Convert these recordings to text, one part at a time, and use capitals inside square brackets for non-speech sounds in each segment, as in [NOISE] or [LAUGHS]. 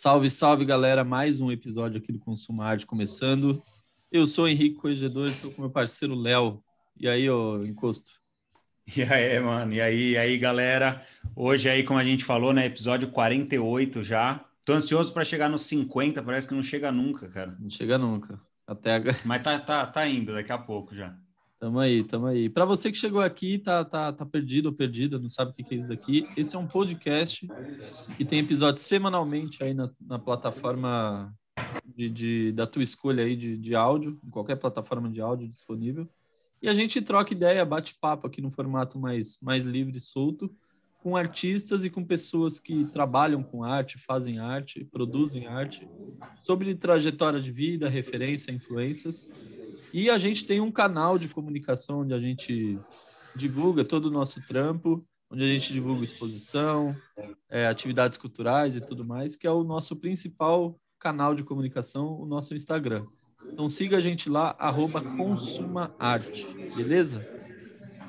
Salve, salve, galera! Mais um episódio aqui do Consumo Arte começando. Eu sou o Henrique Corregedor, estou com meu parceiro Léo. E aí, ô Encosto? E aí, mano? E aí, e aí, galera? Hoje aí, como a gente falou, né, episódio 48 já. Tô ansioso para chegar nos 50, parece que não chega nunca, cara. Não chega nunca. Até Mas tá, tá, tá indo, daqui a pouco já. Tamo aí, tamo aí. Para você que chegou aqui, tá, tá, tá perdido ou perdida, não sabe o que é isso daqui, esse é um podcast que tem episódios semanalmente aí na, na plataforma de, de, da tua escolha aí de, de áudio, em qualquer plataforma de áudio disponível. E a gente troca ideia, bate papo aqui no formato mais, mais livre e solto, com artistas e com pessoas que trabalham com arte, fazem arte, produzem arte, sobre trajetória de vida, referência, influências e a gente tem um canal de comunicação onde a gente divulga todo o nosso trampo, onde a gente divulga exposição, é, atividades culturais e tudo mais, que é o nosso principal canal de comunicação, o nosso Instagram. Então siga a gente lá, arroba Consuma Arte, beleza?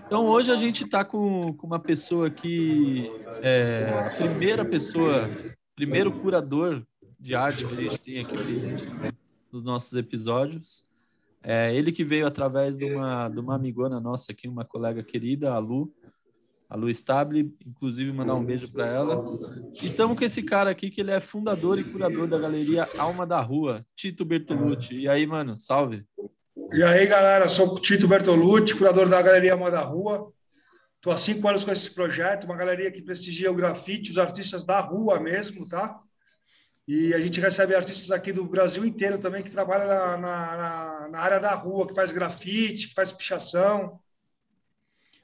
Então hoje a gente está com, com uma pessoa que é a primeira pessoa, primeiro curador de arte que a gente tem aqui presente nos nossos episódios. É ele que veio através de uma, de uma amigona nossa aqui, uma colega querida, a Lu, a Lu Stable, inclusive mandar um beijo para ela. E estamos com esse cara aqui, que ele é fundador e curador da galeria Alma da Rua, Tito Bertolucci. E aí, mano, salve. E aí, galera, sou o Tito Bertolucci, curador da galeria Alma da Rua. Estou há cinco anos com esse projeto, uma galeria que prestigia o grafite, os artistas da rua mesmo, tá? E a gente recebe artistas aqui do Brasil inteiro também que trabalham na, na, na área da rua, que faz grafite, que faz pichação.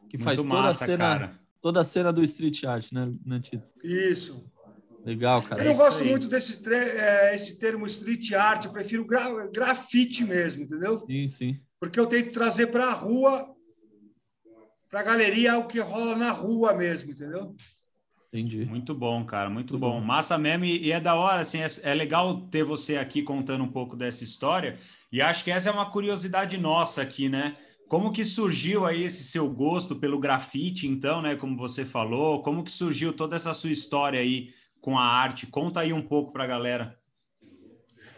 Que faz toda massa, a cena, cara. toda a cena do street art, né, Nantito? Isso. Legal, cara. Eu não gosto muito desse é, esse termo street art, eu prefiro gra grafite mesmo, entendeu? Sim, sim. Porque eu tento trazer para a rua, para a galeria, o que rola na rua mesmo, entendeu? Entendi. Muito bom, cara, muito, bom. bom. Massa mesmo, e, é da hora, assim, é, é, legal ter você aqui contando um pouco dessa história, e acho que essa é uma curiosidade nossa aqui, né? Como que surgiu aí esse seu gosto pelo grafite, então, né? Como você falou, como que surgiu toda essa sua história aí com a arte? Conta aí um pouco para a galera.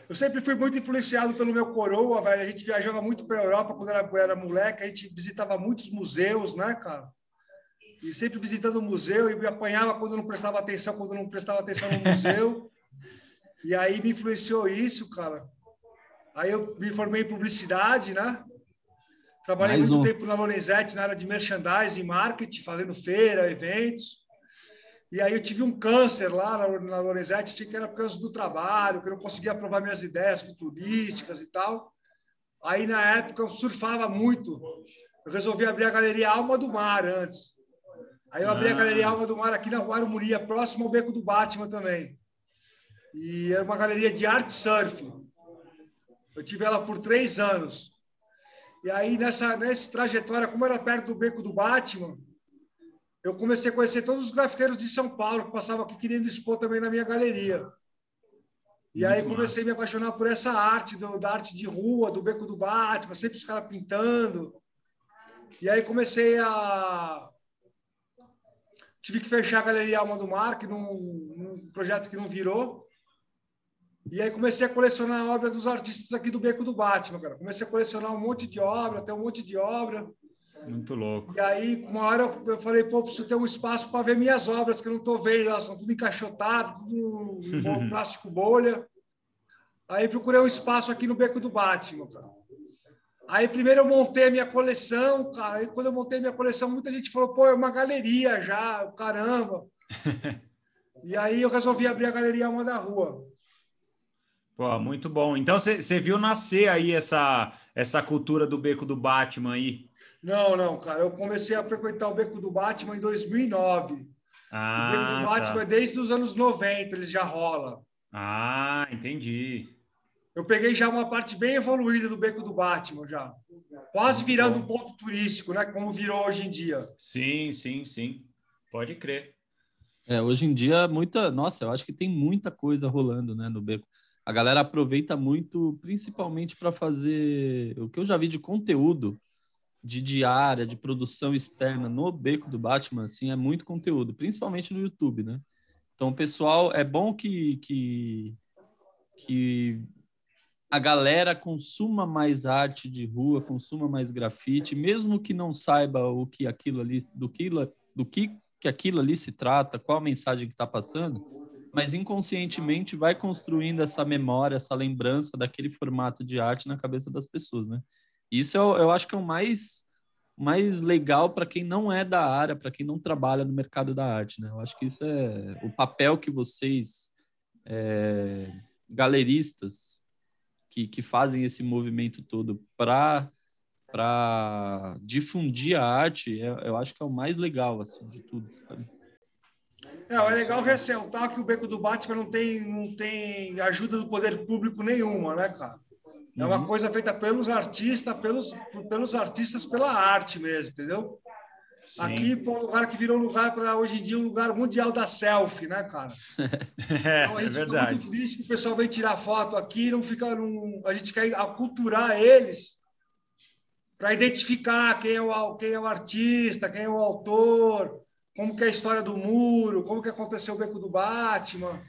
Eu sempre fui muito influenciado pelo meu coroa, velho. A gente viajava muito para a Europa quando era, era moleque, a gente visitava muitos museus, né, cara? E sempre visitando o museu e me apanhava quando não prestava atenção, quando não prestava atenção no museu. e aí me influenciou isso, cara. Aí eu me formei em publicidade, né? Trabalhei Mais muito um. tempo na Lorenzetti, na área de merchandising, marketing, fazendo feira, eventos. E aí eu tive um câncer lá na, na Lorenzetti, que era por causa do trabalho, que eu não conseguia aprovar minhas ideias futurísticas e tal. Aí, na época, eu surfava muito. Eu resolvi abrir a galeria Alma do Mar antes. Aí eu abri ah. a Galeria Alma do Mar aqui na Rua Armoria, próximo ao Beco do Batman também. E era uma galeria de arte surf. Eu tive ela por três anos. E aí, nessa, nessa trajetória, como era perto do Beco do Batman, eu comecei a conhecer todos os grafiteiros de São Paulo que passavam aqui querendo expor também na minha galeria. E aí comecei a me apaixonar por essa arte, do, da arte de rua, do Beco do Batman, sempre os caras pintando. E aí comecei a Tive que fechar a Galeria Alma do Mar, que num, num projeto que não virou. E aí comecei a colecionar a obra dos artistas aqui do Beco do Batman, cara. Comecei a colecionar um monte de obra, até um monte de obra. Muito louco. E aí, uma hora eu falei, pô, preciso ter um espaço para ver minhas obras, que eu não estou vendo, elas são tudo encaixotadas, tudo em [LAUGHS] plástico bolha. Aí procurei um espaço aqui no Beco do Batman, cara. Aí primeiro eu montei a minha coleção, cara. Aí quando eu montei a minha coleção, muita gente falou, pô, é uma galeria já, caramba. [LAUGHS] e aí eu resolvi abrir a galeria Alma da Rua. Pô, muito bom. Então você viu nascer aí essa, essa cultura do Beco do Batman aí? Não, não, cara. Eu comecei a frequentar o Beco do Batman em 2009. Ah, o Beco do Batman tá. é desde os anos 90, ele já rola. Ah, entendi. Eu peguei já uma parte bem evoluída do Beco do Batman, já. Quase virando um ponto turístico, né? Como virou hoje em dia. Sim, sim, sim. Pode crer. É, hoje em dia, muita. Nossa, eu acho que tem muita coisa rolando, né, no Beco. A galera aproveita muito, principalmente para fazer o que eu já vi de conteúdo de diária, de produção externa no Beco do Batman, assim, é muito conteúdo, principalmente no YouTube, né? Então, pessoal, é bom que, que, que a galera consuma mais arte de rua, consuma mais grafite, mesmo que não saiba o que aquilo ali, do que, do que, que aquilo ali se trata, qual a mensagem que está passando, mas inconscientemente vai construindo essa memória, essa lembrança daquele formato de arte na cabeça das pessoas, né? Isso eu, eu acho que é o mais mais legal para quem não é da área, para quem não trabalha no mercado da arte, né? Eu acho que isso é o papel que vocês, é, galeristas, que, que fazem esse movimento todo para para difundir a arte, eu, eu acho que é o mais legal assim de tudo, sabe? É, é legal ressaltar que o Beco do Batman não tem, não tem ajuda do poder público nenhuma, né, cara? É uma uhum. coisa feita pelos artistas, pelos, pelos artistas, pela arte mesmo, entendeu? Sim. Aqui, pô, um lugar que virou lugar para hoje em dia um lugar mundial da selfie, né, cara? [LAUGHS] é, então a gente é fica muito triste que o pessoal vem tirar foto aqui, não fica a gente quer aculturar eles para identificar quem é, o, quem é o artista, quem é o autor, como que é a história do muro, como que aconteceu o beco do Batman.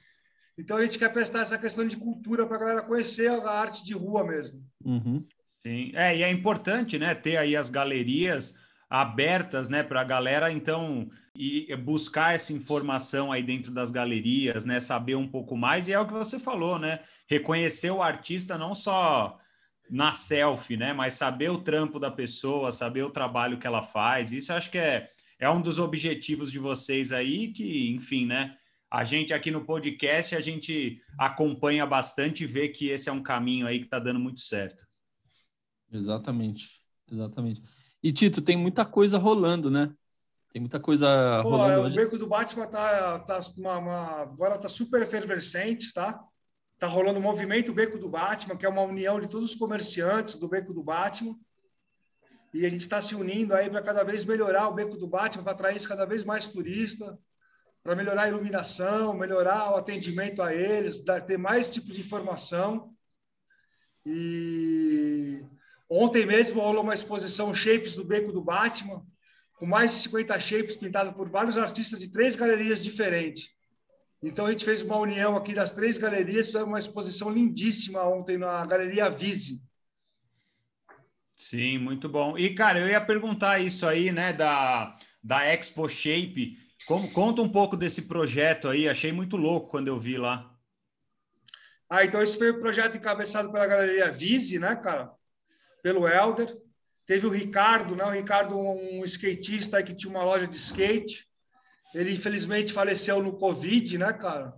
Então a gente quer prestar essa questão de cultura para a galera conhecer a arte de rua mesmo. Uhum. Sim, é, e é importante, né, ter aí as galerias abertas, né, para a galera, então, e buscar essa informação aí dentro das galerias, né, saber um pouco mais, e é o que você falou, né, reconhecer o artista não só na selfie, né, mas saber o trampo da pessoa, saber o trabalho que ela faz, isso acho que é, é um dos objetivos de vocês aí, que, enfim, né, a gente aqui no podcast, a gente acompanha bastante e vê que esse é um caminho aí que está dando muito certo. Exatamente, exatamente. E Tito, tem muita coisa rolando, né? Tem muita coisa Pô, rolando. É, o Beco do Batman tá, tá uma, uma, agora tá super efervescente, tá? Tá rolando o movimento Beco do Batman, que é uma união de todos os comerciantes do Beco do Batman. E a gente está se unindo aí para cada vez melhorar o Beco do Batman, para atrair cada vez mais turista para melhorar a iluminação, melhorar o atendimento a eles, dar, ter mais tipo de informação. E ontem mesmo rolou uma exposição Shapes do Beco do Batman, com mais de 50 shapes pintados por vários artistas de três galerias diferentes. Então a gente fez uma união aqui das três galerias, foi uma exposição lindíssima ontem na Galeria Vise. Sim, muito bom. E cara, eu ia perguntar isso aí, né, da da Expo Shape. Como, conta um pouco desse projeto aí, achei muito louco quando eu vi lá. Ah, então esse foi o um projeto encabeçado pela Galeria Vise, né, cara? Pelo Helder. Teve o Ricardo, né? O Ricardo, um skatista que tinha uma loja de skate. Ele, infelizmente, faleceu no Covid, né, cara?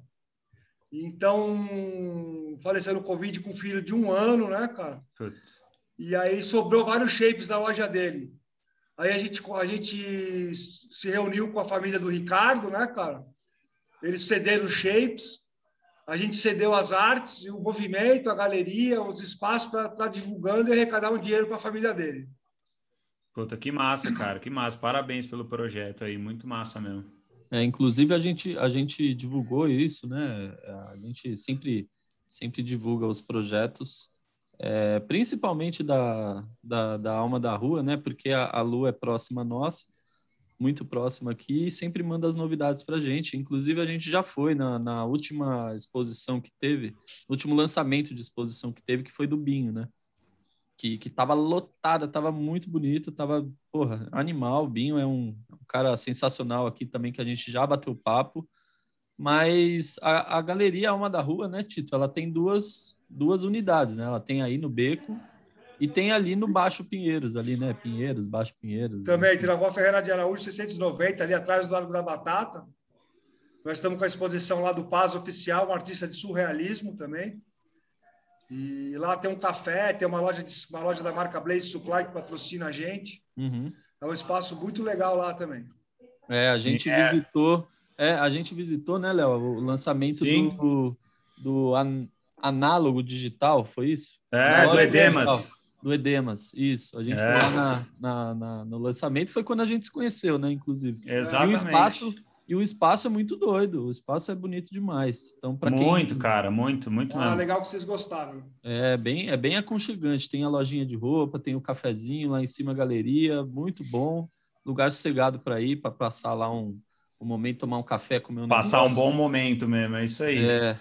Então, faleceu no Covid com um filho de um ano, né, cara? Putz. E aí sobrou vários shapes da loja dele. Aí a gente, a gente se reuniu com a família do Ricardo, né, cara? Eles cederam os shapes, a gente cedeu as artes, o movimento, a galeria, os espaços para estar tá divulgando e arrecadar um dinheiro para a família dele. Puta, que massa, cara, que massa. Parabéns pelo projeto aí, muito massa mesmo. É, inclusive a gente, a gente divulgou isso, né? A gente sempre, sempre divulga os projetos é, principalmente da, da, da, alma da rua, né? Porque a, a lua é próxima a nós, muito próxima aqui, e sempre manda as novidades para a gente. Inclusive, a gente já foi na, na última exposição que teve, último lançamento de exposição que teve, que foi do Binho, né? Que, que tava lotada, tava muito bonito, tava, porra, animal. O Binho é um, um cara sensacional aqui também, que a gente já bateu papo. Mas a, a Galeria Alma da Rua, né, Tito? Ela tem duas, duas unidades, né? Ela tem aí no Beco e tem ali no Baixo Pinheiros, ali, né? Pinheiros, Baixo Pinheiros. Também, tem na Rua Ferreira de Araújo, 690, ali atrás do Largo da Batata. Nós estamos com a exposição lá do Paz Oficial, um artista de surrealismo também. E lá tem um café, tem uma loja, de, uma loja da marca Blaze Supply que patrocina a gente. Uhum. É um espaço muito legal lá também. É, a gente Sim, é. visitou é, a gente visitou, né, Léo, o lançamento Sim. do, do an, análogo digital, foi isso? É, do Edemas. Digital, do Edemas, isso. A gente é. foi lá na, na, na, no lançamento, foi quando a gente se conheceu, né, inclusive. Exatamente. E o espaço, e o espaço é muito doido, o espaço é bonito demais. Então, para quem... Muito, cara, muito, muito ah, mesmo. legal que vocês gostaram. É bem, é bem aconchegante. Tem a lojinha de roupa, tem o cafezinho lá em cima, a galeria, muito bom. Lugar sossegado para ir, para passar lá um o momento tomar um café, comer um Passar negócio. um bom momento mesmo, é isso aí. É.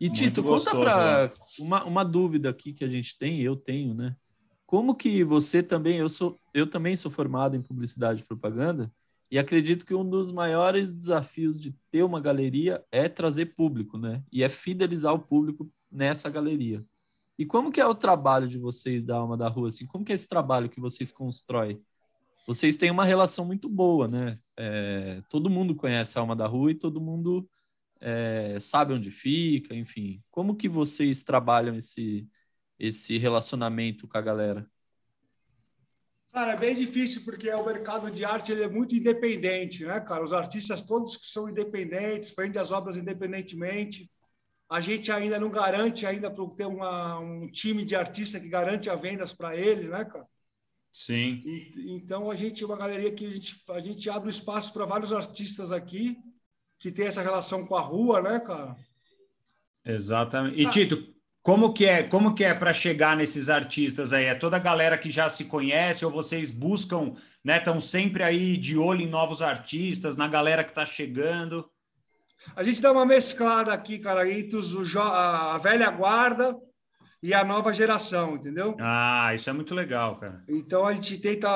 E Tito, conta para uma, uma dúvida aqui que a gente tem, eu tenho, né? Como que você também, eu sou, eu também sou formado em publicidade e propaganda, e acredito que um dos maiores desafios de ter uma galeria é trazer público, né? E é fidelizar o público nessa galeria. E como que é o trabalho de vocês da Alma da Rua? Assim, como que é esse trabalho que vocês constroem? Vocês têm uma relação muito boa, né? É, todo mundo conhece a Alma da Rua e todo mundo é, sabe onde fica, enfim. Como que vocês trabalham esse, esse relacionamento com a galera? Cara, é bem difícil porque o mercado de arte ele é muito independente, né, cara? Os artistas todos que são independentes, vendem as obras independentemente. A gente ainda não garante ainda para ter uma, um time de artista que garante as vendas para ele, né, cara? Sim. E, então a gente é uma galeria que a gente, a gente abre espaço para vários artistas aqui que tem essa relação com a rua, né, cara? Exatamente. E ah. Tito, como que é, como que é para chegar nesses artistas aí? É toda a galera que já se conhece ou vocês buscam, né? Estão sempre aí de olho em novos artistas, na galera que está chegando? A gente dá uma mesclada aqui, cara, entre os, a velha guarda e a nova geração, entendeu? Ah, isso é muito legal, cara. Então a gente tenta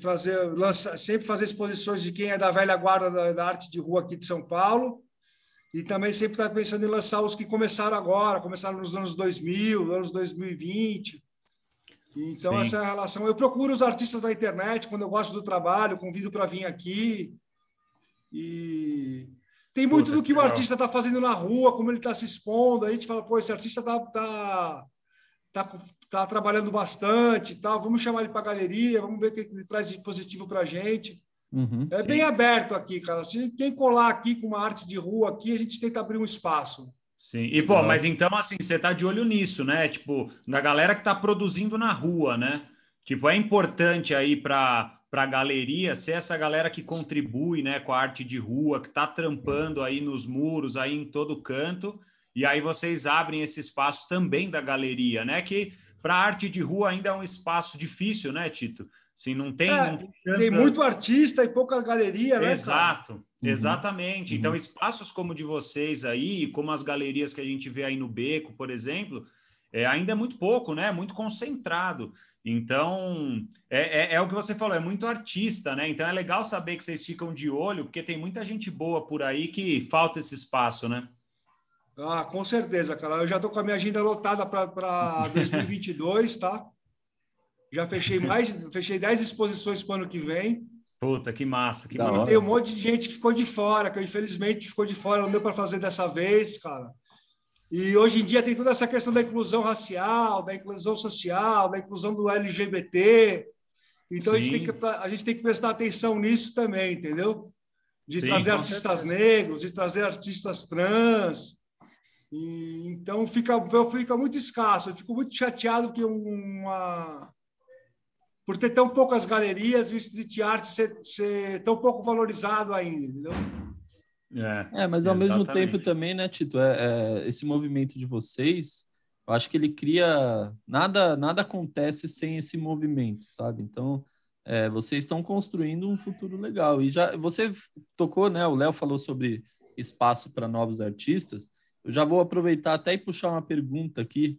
fazer, lança, sempre fazer exposições de quem é da velha guarda da, da arte de rua aqui de São Paulo e também sempre está pensando em lançar os que começaram agora, começaram nos anos 2000, anos 2020. Então, Sim. essa é a relação. Eu procuro os artistas da internet quando eu gosto do trabalho, convido para vir aqui. E tem muito Puta, do que, o artista está fazendo na rua, como ele está se expondo. A gente fala, pô, esse artista está tá, tá, tá, trabalhando bastante, tal. vamos chamar ele para a galeria, vamos ver o que ele traz de positivo para a gente. Uhum, é sim. bem aberto aqui, cara. Se quem colar aqui com uma arte de rua aqui, a gente tenta abrir um espaço. Sim, e pô, mas então assim, você tá de olho nisso, né? Tipo, da galera que tá produzindo na rua, né? Tipo, é importante aí para para galeria ser essa galera que contribui, né, com a arte de rua, que tá trampando aí nos muros, aí em todo canto, e aí vocês abrem esse espaço também da galeria, né? Que para arte de rua ainda é um espaço difícil, né, Tito? Assim, não tem, é, não tem, tanta... tem, muito artista e pouca galeria, né? Exato, uhum. exatamente. Então, uhum. Então, espaços como o de vocês aí, como as galerias que a gente vê aí no Beco, por exemplo, é, ainda é muito pouco, né? Muito concentrado. Então, é, é, é, o que você falou, é muito artista, né? Então é legal saber que vocês ficam de olho, porque tem muita gente boa por aí que falta esse espaço, né? Ah, com certeza, cara. Eu já estou com a minha agenda lotada para 2022, [LAUGHS] tá? Já fechei mais, fechei 10 exposições para o ano que vem. Puta, que massa, que massa. Tem um monte de gente que ficou de fora, que infelizmente ficou de fora, não deu para fazer dessa vez, cara. E hoje em dia tem toda essa questão da inclusão racial, da inclusão social, da inclusão do LGBT. Então a gente, tem que, a gente tem que prestar atenção nisso também, entendeu? De Sim, trazer artistas certeza. negros, de trazer artistas trans. E, então fica, fica muito escasso. Eu fico muito chateado que uma, por ter tão poucas galerias e o street art ser, ser tão pouco valorizado ainda, entendeu? É, é mas ao exatamente. mesmo tempo também, né, Tito, é, é, esse movimento de vocês, eu acho que ele cria nada, nada acontece sem esse movimento, sabe? Então, é, vocês estão construindo um futuro legal e já você tocou, né? O Léo falou sobre espaço para novos artistas. Eu já vou aproveitar até e puxar uma pergunta aqui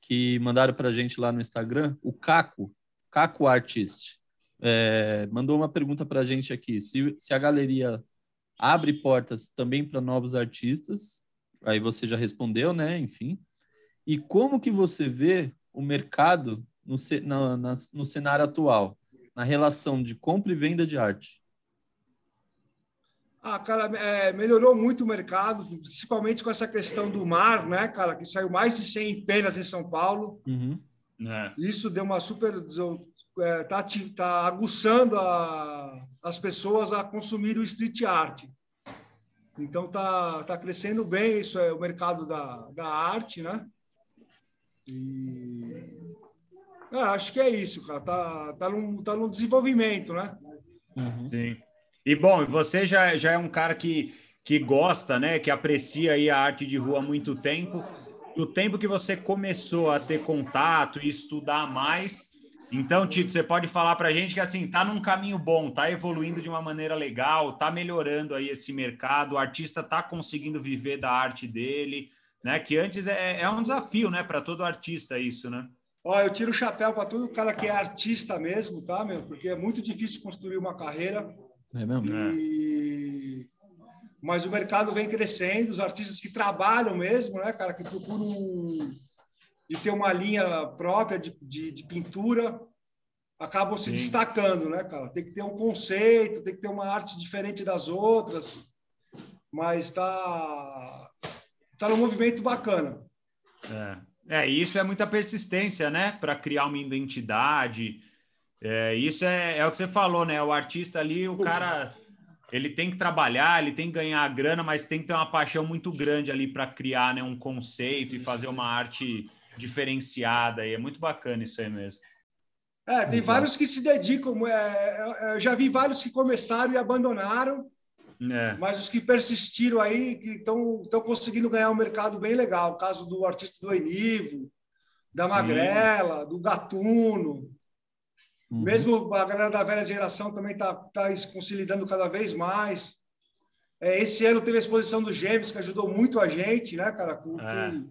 que mandaram para a gente lá no Instagram. O Caco, Caco Artist é, mandou uma pergunta para a gente aqui: se, se a galeria abre portas também para novos artistas, aí você já respondeu, né? Enfim. E como que você vê o mercado no, na, na, no cenário atual, na relação de compra e venda de arte? Ah, cara, é, melhorou muito o mercado, principalmente com essa questão do mar, né, cara, que saiu mais de 100 penas em São Paulo. Uhum. É. Isso deu uma super. Está é, tá aguçando a, as pessoas a consumir o street art. Então está tá crescendo bem isso é o mercado da, da arte, né? E é, acho que é isso, cara. Tá, tá, num, tá num desenvolvimento, né? Uhum. Sim. E bom, você já, já é um cara que, que gosta, né? Que aprecia aí a arte de rua há muito tempo do tempo que você começou a ter contato e estudar mais, Então, Tito, você pode falar para a gente que assim tá num caminho bom, tá evoluindo de uma maneira legal, tá melhorando aí esse mercado, o artista tá conseguindo viver da arte dele, né? Que antes é, é um desafio, né, para todo artista isso, né? Ó, eu tiro o chapéu para todo cara que é artista mesmo, tá, meu? Porque é muito difícil construir uma carreira. É mesmo? E... Mas o mercado vem crescendo, os artistas que trabalham mesmo, né, cara, que procuram de ter uma linha própria de, de, de pintura, acabam se Sim. destacando, né, cara? Tem que ter um conceito, tem que ter uma arte diferente das outras, mas tá, tá num movimento bacana. É, é isso é muita persistência, né, para criar uma identidade. É, isso é, é o que você falou, né? O artista ali, o cara ele tem que trabalhar, ele tem que ganhar grana, mas tem que ter uma paixão muito grande ali para criar né, um conceito e fazer uma arte diferenciada. E é muito bacana isso aí mesmo. É, tem Exato. vários que se dedicam. É, é, eu já vi vários que começaram e abandonaram, é. mas os que persistiram aí, que estão conseguindo ganhar um mercado bem legal. O caso do artista do Enivo, da Sim. Magrela, do Gatuno. Uhum. Mesmo a galera da velha geração também está tá, tá se consolidando cada vez mais. É, esse ano teve a exposição dos Gêmeos, que ajudou muito a gente, né, cara? Com, é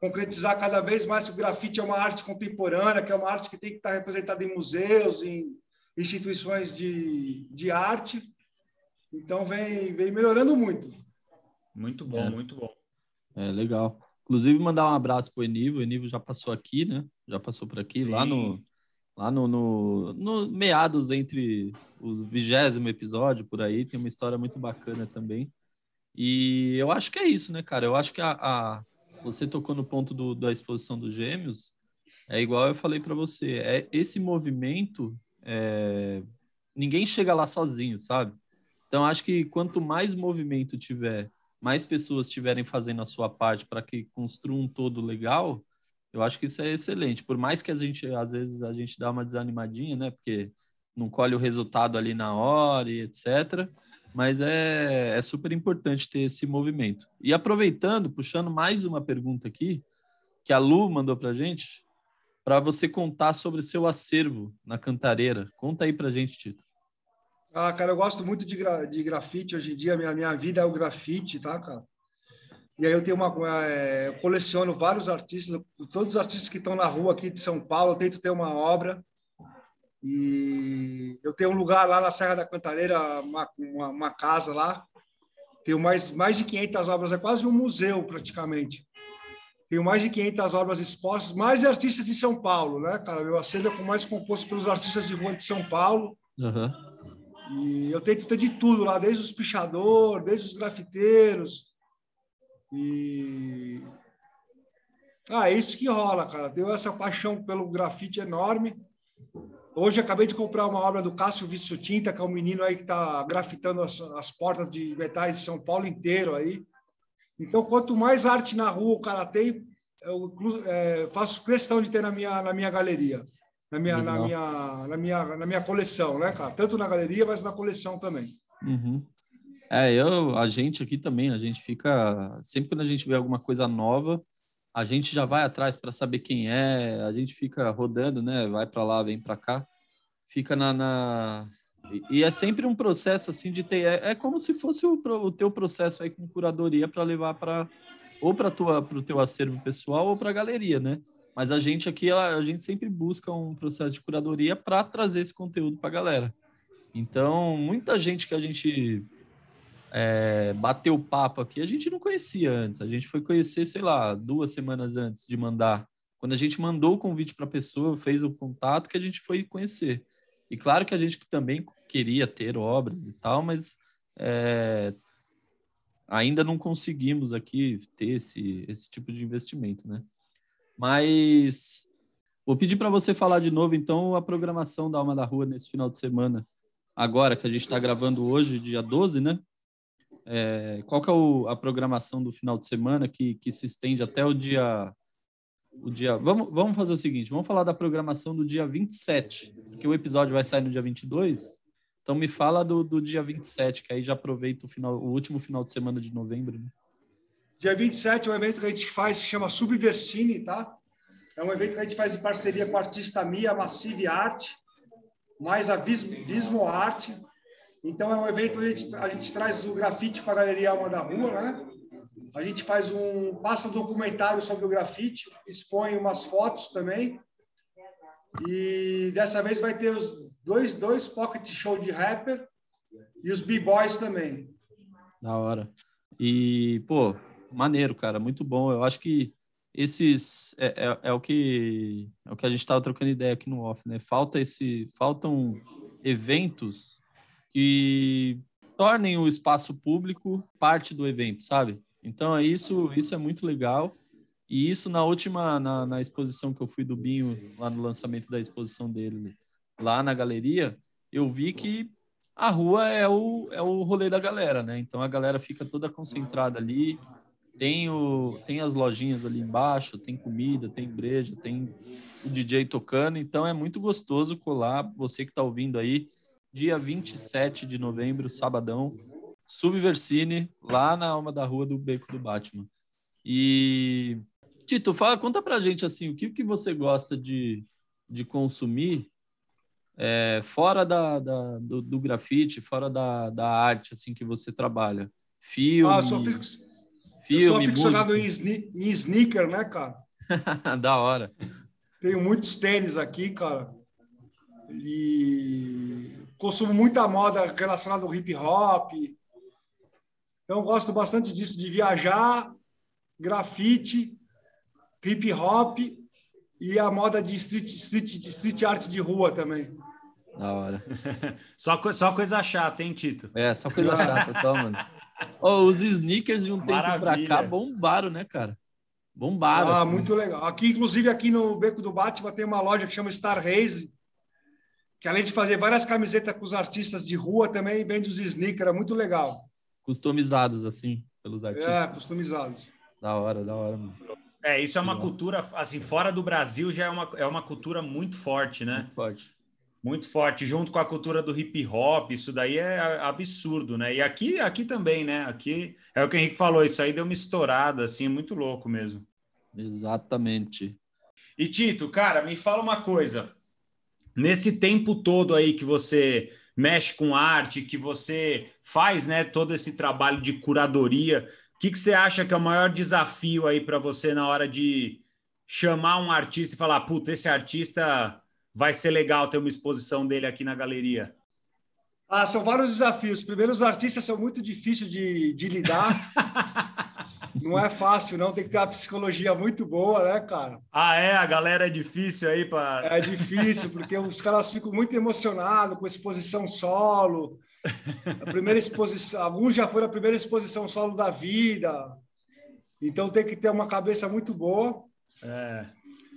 concretizar cada vez mais que o grafite é uma arte contemporânea, que é uma arte que tem que estar representada em museus, em instituições de, de arte. Então, vem, vem melhorando muito. Muito bom, é. muito bom. É, legal. Inclusive, mandar um abraço para o Enivo. O Enivo já passou aqui, né? Já passou por aqui, Sim. lá no lá no, no, no, meados entre o vigésimo episódio, por aí. Tem uma história muito bacana também. E eu acho que é isso, né, cara? Eu acho que a, a você tocou no ponto do, da exposição dos gêmeos, é igual eu falei para você, é esse movimento, é, ninguém chega lá sozinho, sabe? Então acho que quanto mais movimento tiver, mais pessoas estiverem fazendo a sua parte para que construa um todo legal, eu acho que isso é excelente. Por mais que a gente às vezes a gente dá uma desanimadinha, né? Porque não colhe o resultado ali na hora e etc mas é, é super importante ter esse movimento. E aproveitando, puxando mais uma pergunta aqui, que a Lu mandou para gente, para você contar sobre seu acervo na Cantareira. Conta aí para gente, Tito. Ah, cara, eu gosto muito de, gra de grafite. Hoje em dia, minha, minha vida é o grafite, tá, cara? E aí eu tenho uma, é, coleciono vários artistas, todos os artistas que estão na rua aqui de São Paulo, eu tento ter uma obra e eu tenho um lugar lá na Serra da Cantareira, uma, uma, uma casa lá. Tenho mais, mais de 500 obras, é quase um museu praticamente. Tenho mais de 500 obras expostas, mais de artistas de São Paulo, né, cara? Meu acervo é mais composto pelos artistas de rua de São Paulo. Uhum. E eu tento ter de tudo lá, desde os pichadores, desde os grafiteiros. E. Ah, é isso que rola, cara. Tenho essa paixão pelo grafite enorme. Hoje acabei de comprar uma obra do Cássio Vício Tinta, que é um menino aí que está grafitando as, as, portas de metais de São Paulo inteiro aí. Então, quanto mais arte na rua o cara tem, eu é, faço questão de ter na minha, na minha galeria, na minha, na, minha, na, minha, na minha coleção, né, cara? Tanto na galeria, mas na coleção também. Uhum. É, eu, a gente aqui também, a gente fica. Sempre quando a gente vê alguma coisa nova, a gente já vai atrás para saber quem é, a gente fica rodando, né? Vai para lá, vem para cá, fica na, na, E é sempre um processo assim de ter. É, é como se fosse o, o teu processo aí com curadoria para levar para ou para tua para o teu acervo pessoal ou para a galeria, né? Mas a gente aqui a, gente sempre busca um processo de curadoria para trazer esse conteúdo para a galera. Então, muita gente que a gente é, bateu papo aqui, a gente não conhecia antes. A gente foi conhecer, sei lá, duas semanas antes de mandar. Quando a gente mandou o convite para a pessoa, fez o contato, que a gente foi conhecer. E claro que a gente também queria ter obras e tal, mas é, ainda não conseguimos aqui ter esse, esse tipo de investimento, né? Mas vou pedir para você falar de novo, então, a programação da Alma da Rua nesse final de semana. Agora que a gente está gravando hoje, dia 12, né? É, qual que é o, a programação do final de semana que, que se estende até o dia o dia vamos, vamos fazer o seguinte, vamos falar da programação do dia 27, porque o episódio vai sair no dia 22. Então me fala do, do dia 27, que aí já aproveita o final o último final de semana de novembro. Né? Dia 27 é um evento que a gente faz, se chama Subversine, tá? É um evento que a gente faz em parceria com a Artista Mia, Massive Art, mais a Vismo Arte. Então, é um evento onde a gente, a gente traz o grafite para a Galeria Alma da Rua, né? A gente faz um, passa um documentário sobre o grafite, expõe umas fotos também. E dessa vez vai ter os dois, dois pocket show de rapper e os b-boys também. Da hora. E, pô, maneiro, cara, muito bom. Eu acho que esses é, é, é o que é o que a gente estava trocando ideia aqui no off, né? Falta esse, faltam eventos que tornem o espaço público parte do evento, sabe? Então é isso, isso é muito legal. E isso na última, na, na exposição que eu fui do Binho, lá no lançamento da exposição dele, lá na galeria, eu vi que a rua é o, é o rolê da galera, né? Então a galera fica toda concentrada ali. Tem, o, tem as lojinhas ali embaixo, tem comida, tem breja, tem o DJ tocando. Então é muito gostoso colar. Você que está ouvindo aí, dia 27 de novembro, sabadão, Subversine, lá na alma da rua do Beco do Batman. E Tito, fala, conta pra gente assim, o que, que você gosta de, de consumir é, fora da, da do, do, grafite, fora da, da arte assim que você trabalha? Filme, ah, eu sou, fix... filme, eu sou aficionado em, em sneaker, né, cara? [LAUGHS] da hora. Tenho muitos tênis aqui, cara. E consumo muita moda relacionada ao hip hop, então, gosto bastante disso, de viajar, grafite, hip hop e a moda de street, street, street art de rua também. Da hora. [LAUGHS] só, só coisa chata, hein, Tito? É, só coisa chata, só, mano. Oh, os sneakers de um tempo pra cá bombaram, né, cara? Bombaram. Ah, assim. muito legal. Aqui, inclusive, aqui no Beco do Batman tem uma loja que chama Star Race, que além de fazer várias camisetas com os artistas de rua, também vende os sneakers, é muito legal customizados, assim, pelos artistas. É, customizados. Da hora, da hora, mano. É, isso é uma cultura, assim, fora do Brasil já é uma, é uma cultura muito forte, né? Muito forte. Muito forte, junto com a cultura do hip hop, isso daí é absurdo, né? E aqui, aqui também, né? Aqui é o que o Henrique falou, isso aí deu uma estourada, assim, muito louco mesmo. Exatamente. E Tito, cara, me fala uma coisa. Nesse tempo todo aí que você mexe com arte, que você faz né, todo esse trabalho de curadoria. O que, que você acha que é o maior desafio aí para você na hora de chamar um artista e falar, puta, esse artista vai ser legal ter uma exposição dele aqui na galeria? Ah, são vários desafios. Primeiro, os artistas são muito difíceis de, de lidar. [LAUGHS] não é fácil, não. Tem que ter uma psicologia muito boa, né, cara? Ah, é? A galera é difícil aí para. É difícil, porque os caras ficam muito emocionados com a exposição solo. A primeira exposição. Alguns já foram a primeira exposição solo da vida. Então tem que ter uma cabeça muito boa. É.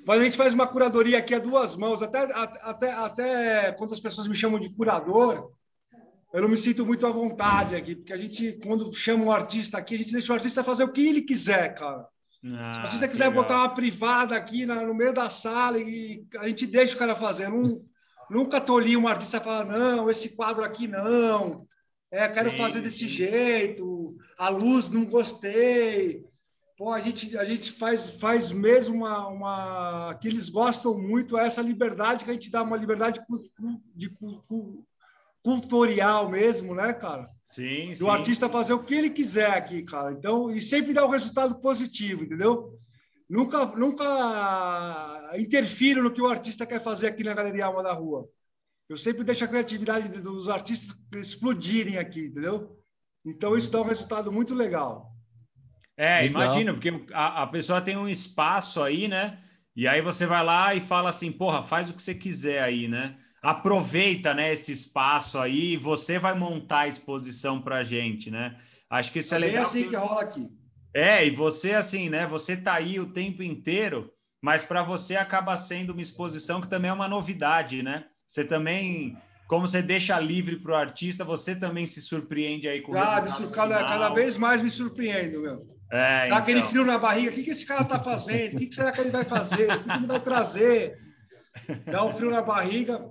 Mas a gente faz uma curadoria aqui a duas mãos, até, até, até quando as pessoas me chamam de curador, eu não me sinto muito à vontade aqui, porque a gente, quando chama um artista aqui, a gente deixa o artista fazer o que ele quiser, cara. Ah, Se o artista quiser legal. botar uma privada aqui na, no meio da sala e a gente deixa o cara fazer. Não, nunca tolhi um artista falar, não, esse quadro aqui não, é, quero Sim. fazer desse jeito, a luz não gostei. Pô, a gente, a gente faz, faz mesmo uma, uma. que eles gostam muito, é essa liberdade que a gente dá, uma liberdade de, de, de cultural mesmo, né, cara? Sim, Do sim. artista fazer o que ele quiser aqui, cara. Então, e sempre dá um resultado positivo, entendeu? Nunca, nunca interfiro no que o artista quer fazer aqui na Galeria Alma da Rua. Eu sempre deixo a criatividade dos artistas explodirem aqui, entendeu? Então, isso dá um resultado muito legal. É, legal. imagina, porque a, a pessoa tem um espaço aí, né? E aí você vai lá e fala assim, porra, faz o que você quiser aí, né? Aproveita né, esse espaço aí e você vai montar a exposição para a gente, né? Acho que isso é, é legal. É assim que rola aqui. É, e você assim, né? Você tá aí o tempo inteiro, mas para você acaba sendo uma exposição que também é uma novidade, né? Você também, como você deixa livre para o artista, você também se surpreende aí com ah, o cada, cada vez mais me surpreendo, meu. É, Dá então... aquele frio na barriga. O que, que esse cara tá fazendo? O que, que será que ele vai fazer? O que, que ele vai trazer? Dá um frio na barriga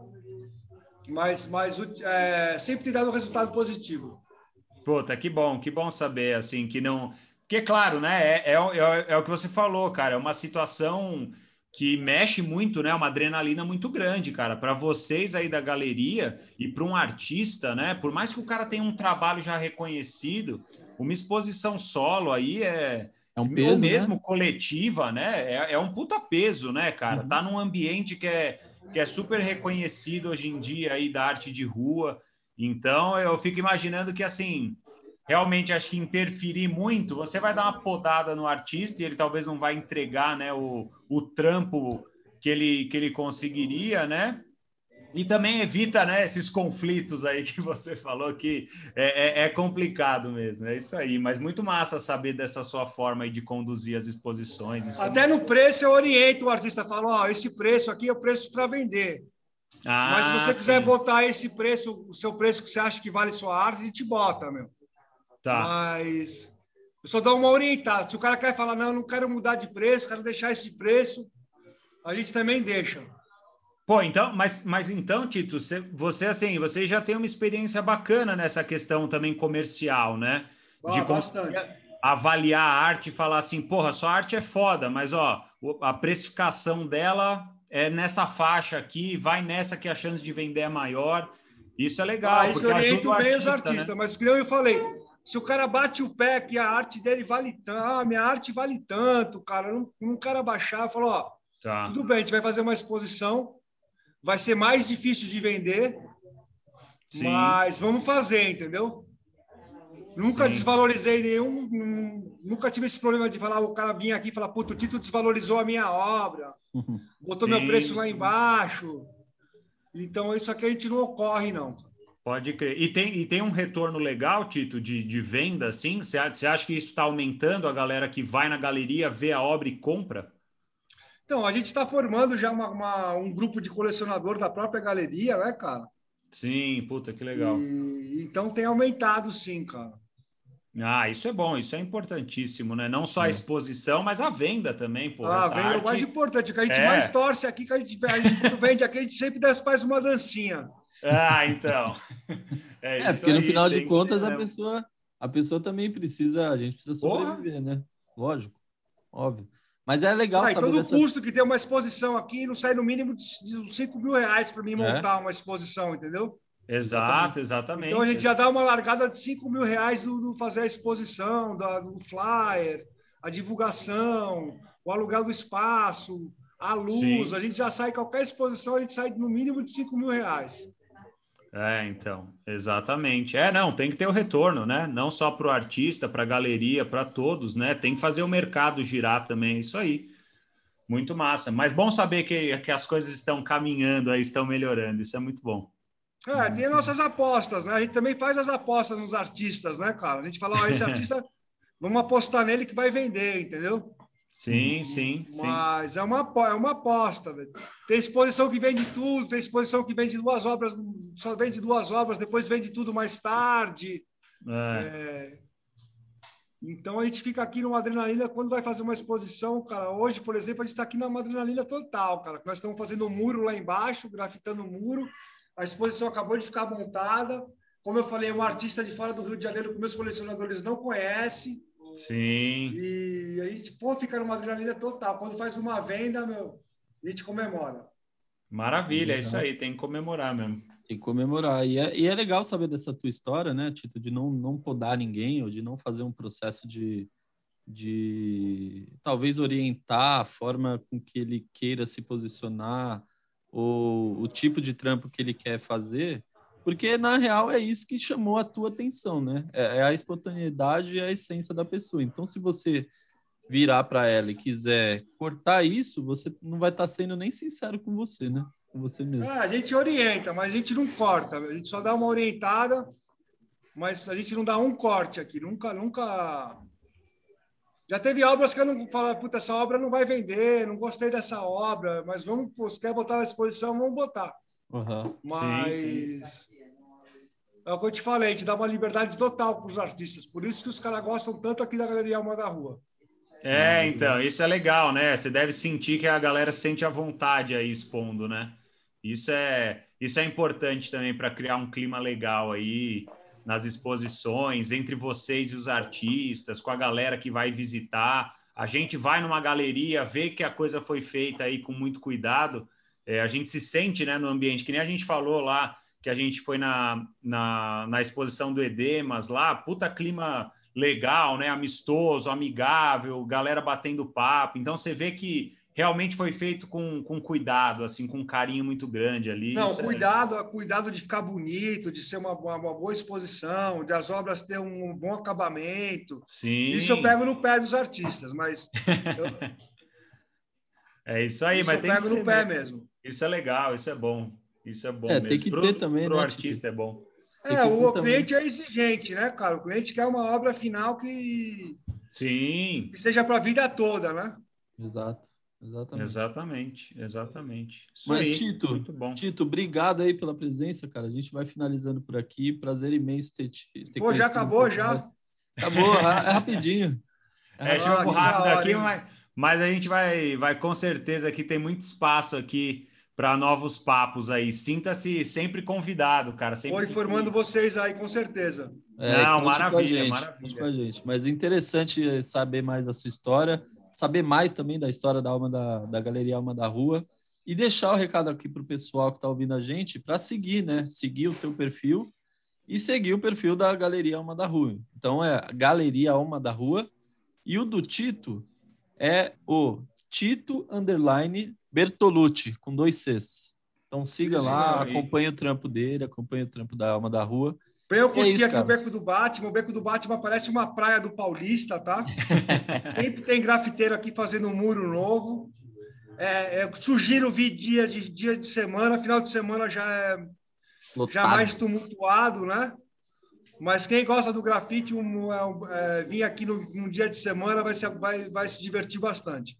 mas, mas é, sempre tem dado um resultado positivo. Puta, que bom, que bom saber, assim, que não... Porque, claro, né, é, é, é, é o que você falou, cara, é uma situação que mexe muito, né? Uma adrenalina muito grande, cara. Para vocês aí da galeria e para um artista, né? Por mais que o cara tenha um trabalho já reconhecido, uma exposição solo aí é é um peso, ou mesmo né? coletiva, né? É, é, um puta peso, né, cara? Uhum. Tá num ambiente que é, que é super reconhecido hoje em dia aí da arte de rua. Então eu fico imaginando que assim realmente acho que interferir muito, você vai dar uma podada no artista e ele talvez não vai entregar né, o, o trampo que ele, que ele conseguiria, né? E também evita né, esses conflitos aí que você falou que é, é, é, complicado mesmo, é isso aí. Mas muito massa saber dessa sua forma de conduzir as exposições. Até no preço eu oriento o artista, falo, ó, esse preço aqui é o preço para vender. Ah, Mas se você quiser botar esse preço, o seu preço que você acha que vale sua arte, a gente bota, meu. Tá. Mas eu só dou uma orientada. Se o cara quer falar, não, não quero mudar de preço, quero deixar esse preço, a gente também deixa. Pô, então, mas, mas então, Tito, você, você assim, você já tem uma experiência bacana nessa questão também comercial, né? Ah, de bastante. avaliar a arte e falar assim, porra, sua arte é foda, mas ó, a precificação dela é nessa faixa aqui, vai nessa que a chance de vender é maior. Isso é legal. Ah, isso oriento bem os artistas, né? mas como eu falei, se o cara bate o pé que a arte dele vale tanto, ah, minha arte vale tanto, cara, não, não cara baixar, falou, ó, tá. tudo bem, a gente vai fazer uma exposição, vai ser mais difícil de vender, Sim. mas vamos fazer, entendeu? Nunca Sim. desvalorizei nenhum, nunca tive esse problema de falar, o cara vinha aqui e falar, puto, o Tito desvalorizou a minha obra, [LAUGHS] botou Sim. meu preço lá embaixo. Então, isso aqui a gente não ocorre, não. Pode crer. E tem, e tem um retorno legal, Tito, de, de venda, assim? Você acha que isso está aumentando a galera que vai na galeria, vê a obra e compra? Então, a gente está formando já uma, uma, um grupo de colecionador da própria galeria, né, cara? Sim, puta, que legal. E, então tem aumentado, sim, cara. Ah, isso é bom, isso é importantíssimo, né? Não só a é. exposição, mas a venda também, pô. Ah, a venda arte... é o mais importante, que a gente é. mais torce aqui, que a gente, a gente vende aqui, a gente sempre faz uma dancinha. Ah, então. [LAUGHS] É, é porque no final de contas a pessoa, a pessoa também precisa, a gente precisa sobreviver, Porra. né? Lógico, óbvio. Mas é legal ah, saber todo dessa... o custo que tem uma exposição aqui não sai no mínimo de 5 mil reais para mim é? montar é? uma exposição, entendeu? Exato, exatamente. Então a gente já dá uma largada de 5 mil reais do, do fazer a exposição, do, do flyer, a divulgação, o aluguel do espaço, a luz. Sim. A gente já sai, qualquer exposição, a gente sai no mínimo de 5 mil reais. É, então, exatamente. É, não, tem que ter o retorno, né? Não só para o artista, para a galeria, para todos, né? Tem que fazer o mercado girar também, isso aí. Muito massa. Mas bom saber que, que as coisas estão caminhando aí, estão melhorando. Isso é muito bom. É, tem nossas apostas, né? A gente também faz as apostas nos artistas, né, cara? A gente fala, ó, esse [LAUGHS] artista, vamos apostar nele que vai vender, entendeu? Sim, sim. Mas sim. É, uma, é uma aposta. Tem exposição que vende tudo, tem exposição que vende duas obras, só vende duas obras, depois vende tudo mais tarde. É. É... Então a gente fica aqui numa adrenalina quando vai fazer uma exposição, cara. Hoje, por exemplo, a gente está aqui numa adrenalina total, cara. Nós estamos fazendo um muro lá embaixo, grafitando o um muro. A exposição acabou de ficar montada. Como eu falei, é um artista de fora do Rio de Janeiro que meus colecionadores não conhecem. Sim. E a gente, pô, fica numa adrenalina total. Quando faz uma venda, meu, a gente comemora. Maravilha, é isso aí, tem que comemorar mesmo. Tem que comemorar. E é, e é legal saber dessa tua história, né, Tito, de não, não podar ninguém ou de não fazer um processo de, de talvez orientar a forma com que ele queira se posicionar ou o tipo de trampo que ele quer fazer porque, na real, é isso que chamou a tua atenção, né? É, é a espontaneidade e a essência da pessoa. Então, se você virar para ela e quiser cortar isso, você não vai estar tá sendo nem sincero com você, né? Com você mesmo. Ah, a gente orienta, mas a gente não corta. A gente só dá uma orientada, mas a gente não dá um corte aqui. Nunca, nunca. Já teve obras que eu não falo, puta, essa obra não vai vender, não gostei dessa obra, mas vamos, se quer botar na exposição, vamos botar. Uhum. Mas sim, sim. É o que eu te falei, gente dá uma liberdade total para os artistas. Por isso que os caras gostam tanto aqui da Galeria Alma da Rua. É, então, isso é legal, né? Você deve sentir que a galera sente a vontade aí expondo, né? Isso é, isso é importante também para criar um clima legal aí nas exposições, entre vocês e os artistas, com a galera que vai visitar. a gente vai numa galeria, vê que a coisa foi feita aí com muito cuidado, é, a gente se sente né, no ambiente, que nem a gente falou lá, que a gente foi na, na, na exposição do Edemas lá, puta clima legal, né? Amistoso, amigável, galera batendo papo. Então você vê que realmente foi feito com, com cuidado, assim, com um carinho muito grande ali. Não, Isso é cuidado, é... cuidado de ficar bonito, de ser uma, uma, uma, boa exposição, de as obras ter um bom acabamento. Sim. Isso eu pego no pé dos artistas, mas. eu... [LAUGHS] é isso aí, isso mas eu tem pego que no pé mesmo. Isso é legal, isso é bom. Isso é bom. É, mesmo. tem que pro, ter também. Para o né, artista é bom. É, o cliente também. é exigente, né, cara? O cliente quer uma obra final que. Sim. Que seja para a vida toda, né? Exato. Exatamente. Exatamente, exatamente. Isso Mas, aí, Tito, muito bom. Tito, obrigado aí pela presença, cara. A gente vai finalizando por aqui. Prazer imenso ter te. Ter Pô, já acabou, já? Mais. Acabou, é rapidinho. [LAUGHS] É, é jogo rápido aqui, mas, mas a gente vai, vai com certeza aqui tem muito espaço aqui para novos papos aí. Sinta-se sempre convidado, cara. Sempre Vou informando vocês aí, com certeza. É, Não, maravilha, gente, maravilha. Com a gente. Mas é interessante saber mais a sua história, saber mais também da história da Alma da, da Galeria Alma da Rua e deixar o recado aqui para o pessoal que está ouvindo a gente para seguir, né? Seguir o teu perfil e seguir o perfil da Galeria Alma da Rua. Então é Galeria Alma da Rua e o do Tito é o Tito underline Bertolucci, com dois Cs. Então siga isso, lá, acompanhe o trampo dele, acompanhe o trampo da Alma da Rua. Eu curti é isso, aqui cara. o Beco do Batman. O Beco do Batman parece uma praia do Paulista, tá? [LAUGHS] Sempre tem grafiteiro aqui fazendo um muro novo. É, é, sugiro vir dia de, dia de semana, final de semana já é já mais tumultuado, né? Mas quem gosta do grafite, um, é, é, vir aqui no, num dia de semana vai se, vai, vai se divertir bastante.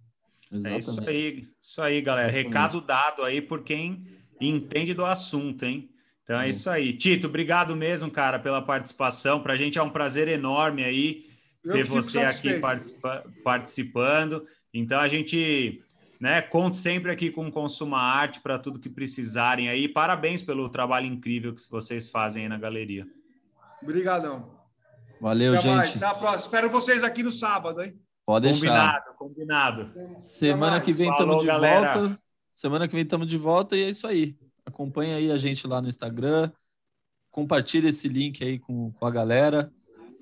Exatamente. É isso aí, isso aí, galera. Recado dado aí por quem entende do assunto, hein? Então é, é isso aí. Tito, obrigado mesmo, cara, pela participação. Para a gente é um prazer enorme aí Eu ter você aqui participa participando. Então a gente né, conta sempre aqui com Consuma Arte para tudo que precisarem aí. Parabéns pelo trabalho incrível que vocês fazem aí na galeria. Obrigadão. Valeu, Até gente. Mais. Até a próxima. Espero vocês aqui no sábado, hein? Pode deixar. Combinado, combinado. Semana que vem estamos de galera. volta. Semana que vem estamos de volta e é isso aí. Acompanha aí a gente lá no Instagram. Compartilha esse link aí com, com a galera.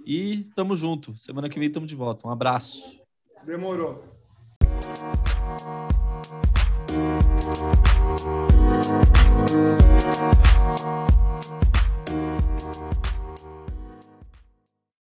E tamo junto. Semana que vem estamos de volta. Um abraço. Demorou. Thank